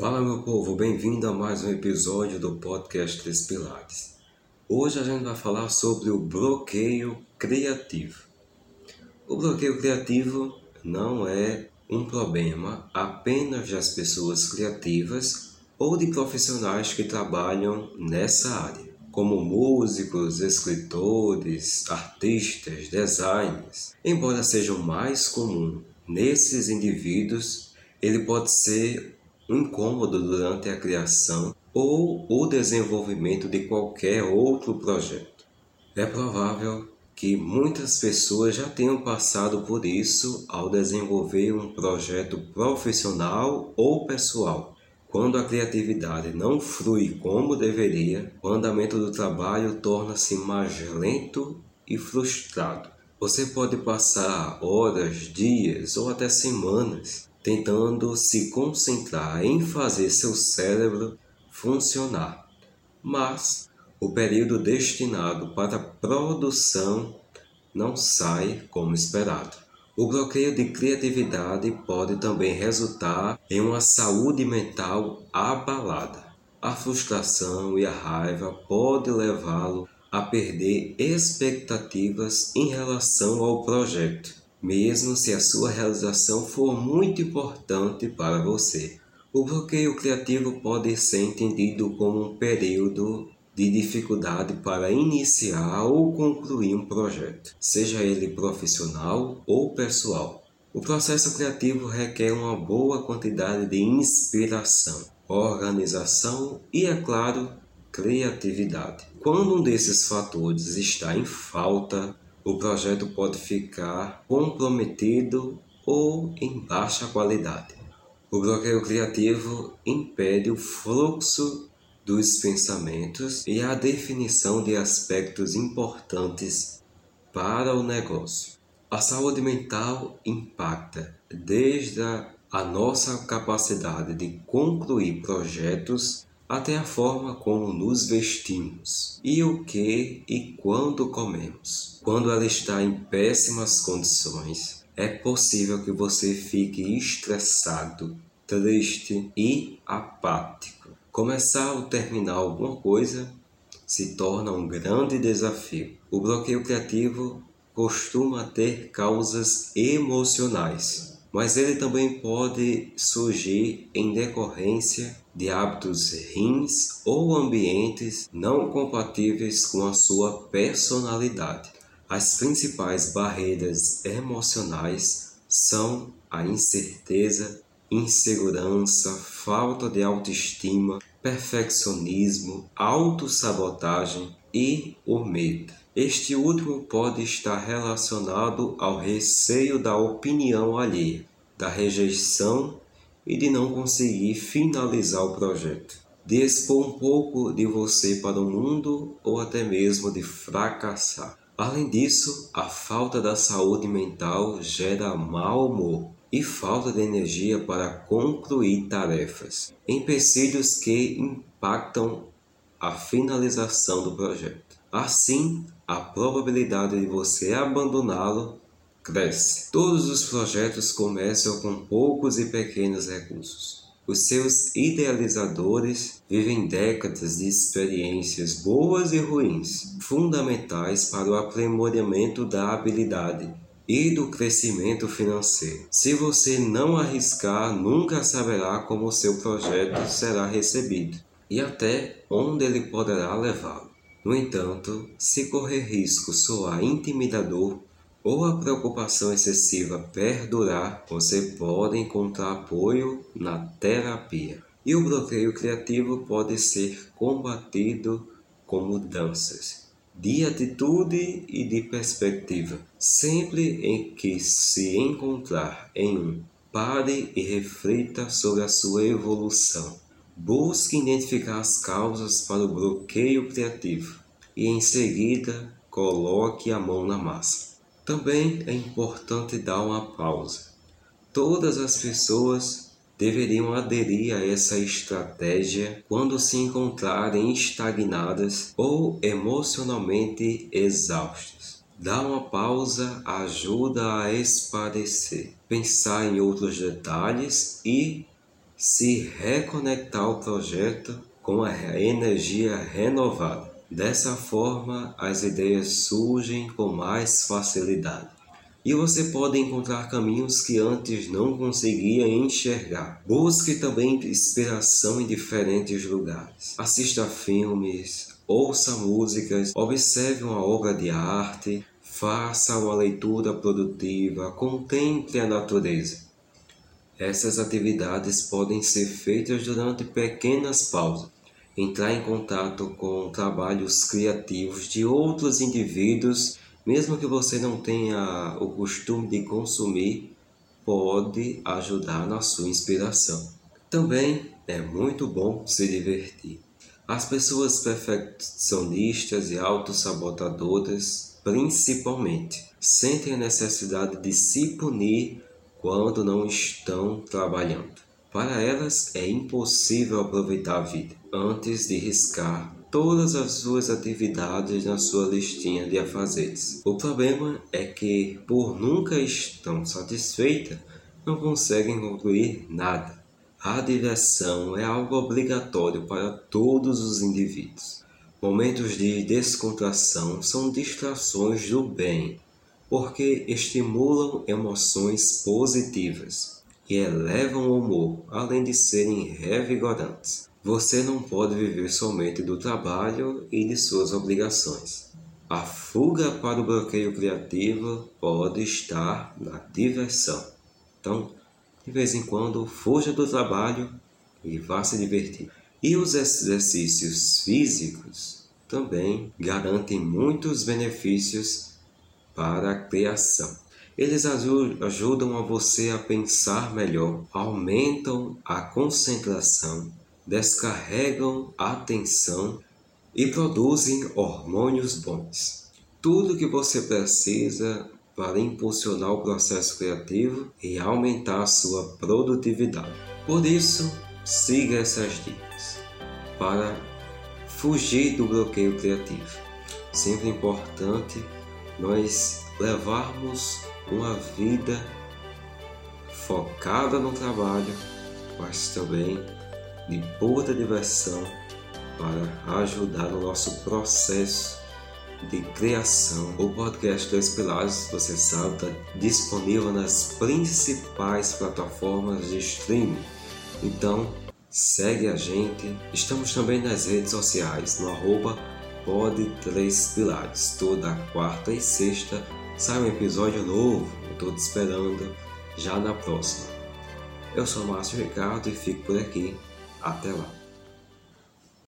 Fala meu povo, bem-vindo a mais um episódio do podcast Três Pilares. Hoje a gente vai falar sobre o bloqueio criativo. O bloqueio criativo não é um problema apenas das pessoas criativas ou de profissionais que trabalham nessa área, como músicos, escritores, artistas, designers. Embora seja o mais comum nesses indivíduos, ele pode ser incômodo durante a criação ou o desenvolvimento de qualquer outro projeto. É provável que muitas pessoas já tenham passado por isso ao desenvolver um projeto profissional ou pessoal. Quando a criatividade não flui como deveria, o andamento do trabalho torna-se mais lento e frustrado. Você pode passar horas, dias ou até semanas tentando se concentrar em fazer seu cérebro funcionar. Mas o período destinado para a produção não sai como esperado. O bloqueio de criatividade pode também resultar em uma saúde mental abalada. A frustração e a raiva podem levá-lo a perder expectativas em relação ao projeto mesmo se a sua realização for muito importante para você. O bloqueio criativo pode ser entendido como um período de dificuldade para iniciar ou concluir um projeto, seja ele profissional ou pessoal. O processo criativo requer uma boa quantidade de inspiração, organização e, é claro, criatividade. Quando um desses fatores está em falta, o projeto pode ficar comprometido ou em baixa qualidade. O bloqueio criativo impede o fluxo dos pensamentos e a definição de aspectos importantes para o negócio. A saúde mental impacta desde a nossa capacidade de concluir projetos até a forma como nos vestimos e o que e quando comemos. Quando ela está em péssimas condições, é possível que você fique estressado, triste e apático. Começar ou terminar alguma coisa se torna um grande desafio. O bloqueio criativo costuma ter causas emocionais, mas ele também pode surgir em decorrência de hábitos ruins ou ambientes não compatíveis com a sua personalidade. As principais barreiras emocionais são a incerteza, insegurança, falta de autoestima, perfeccionismo, autossabotagem e o medo. Este último pode estar relacionado ao receio da opinião alheia, da rejeição e de não conseguir finalizar o projeto, de expor um pouco de você para o mundo ou até mesmo de fracassar. Além disso, a falta da saúde mental gera mau humor e falta de energia para concluir tarefas, empecilhos que impactam a finalização do projeto. Assim, a probabilidade de você abandoná-lo cresce. Todos os projetos começam com poucos e pequenos recursos. Os seus idealizadores vivem décadas de experiências boas e ruins, fundamentais para o aprimoramento da habilidade e do crescimento financeiro. Se você não arriscar, nunca saberá como seu projeto será recebido e até onde ele poderá levá-lo. No entanto, se correr risco soar intimidador, ou a preocupação excessiva perdurar, você pode encontrar apoio na terapia. E o bloqueio criativo pode ser combatido com mudanças de atitude e de perspectiva. Sempre em que se encontrar em um, pare e reflita sobre a sua evolução. Busque identificar as causas para o bloqueio criativo e, em seguida, coloque a mão na massa. Também é importante dar uma pausa. Todas as pessoas deveriam aderir a essa estratégia quando se encontrarem estagnadas ou emocionalmente exaustas. Dar uma pausa ajuda a esparecer, pensar em outros detalhes e se reconectar ao projeto com a energia renovada. Dessa forma, as ideias surgem com mais facilidade. E você pode encontrar caminhos que antes não conseguia enxergar. Busque também inspiração em diferentes lugares. Assista filmes, ouça músicas, observe uma obra de arte, faça uma leitura produtiva, contemple a natureza. Essas atividades podem ser feitas durante pequenas pausas. Entrar em contato com trabalhos criativos de outros indivíduos, mesmo que você não tenha o costume de consumir, pode ajudar na sua inspiração. Também é muito bom se divertir. As pessoas perfeccionistas e autossabotadoras, principalmente, sentem a necessidade de se punir quando não estão trabalhando. Para elas é impossível aproveitar a vida antes de riscar todas as suas atividades na sua listinha de afazeres. O problema é que, por nunca estão satisfeitas, não conseguem concluir nada. A diversão é algo obrigatório para todos os indivíduos. Momentos de descontração são distrações do bem porque estimulam emoções positivas e elevam o humor, além de serem revigorantes. Você não pode viver somente do trabalho e de suas obrigações. A fuga para o bloqueio criativo pode estar na diversão. Então, de vez em quando, fuja do trabalho e vá se divertir. E os exercícios físicos também garantem muitos benefícios para a criação. Eles ajudam a você a pensar melhor, aumentam a concentração, descarregam a atenção e produzem hormônios bons. Tudo que você precisa para impulsionar o processo criativo e aumentar a sua produtividade. Por isso, siga essas dicas para fugir do bloqueio criativo. Sempre importante nós levarmos uma vida focada no trabalho, mas também de pura diversão para ajudar no nosso processo de criação. O podcast Dois Pilares, você sabe, está disponível nas principais plataformas de streaming. Então, segue a gente. Estamos também nas redes sociais, no arroba Pode Três Pilares. Toda quarta e sexta sai um episódio novo. Eu estou te esperando já na próxima. Eu sou Márcio Ricardo e fico por aqui. Até lá.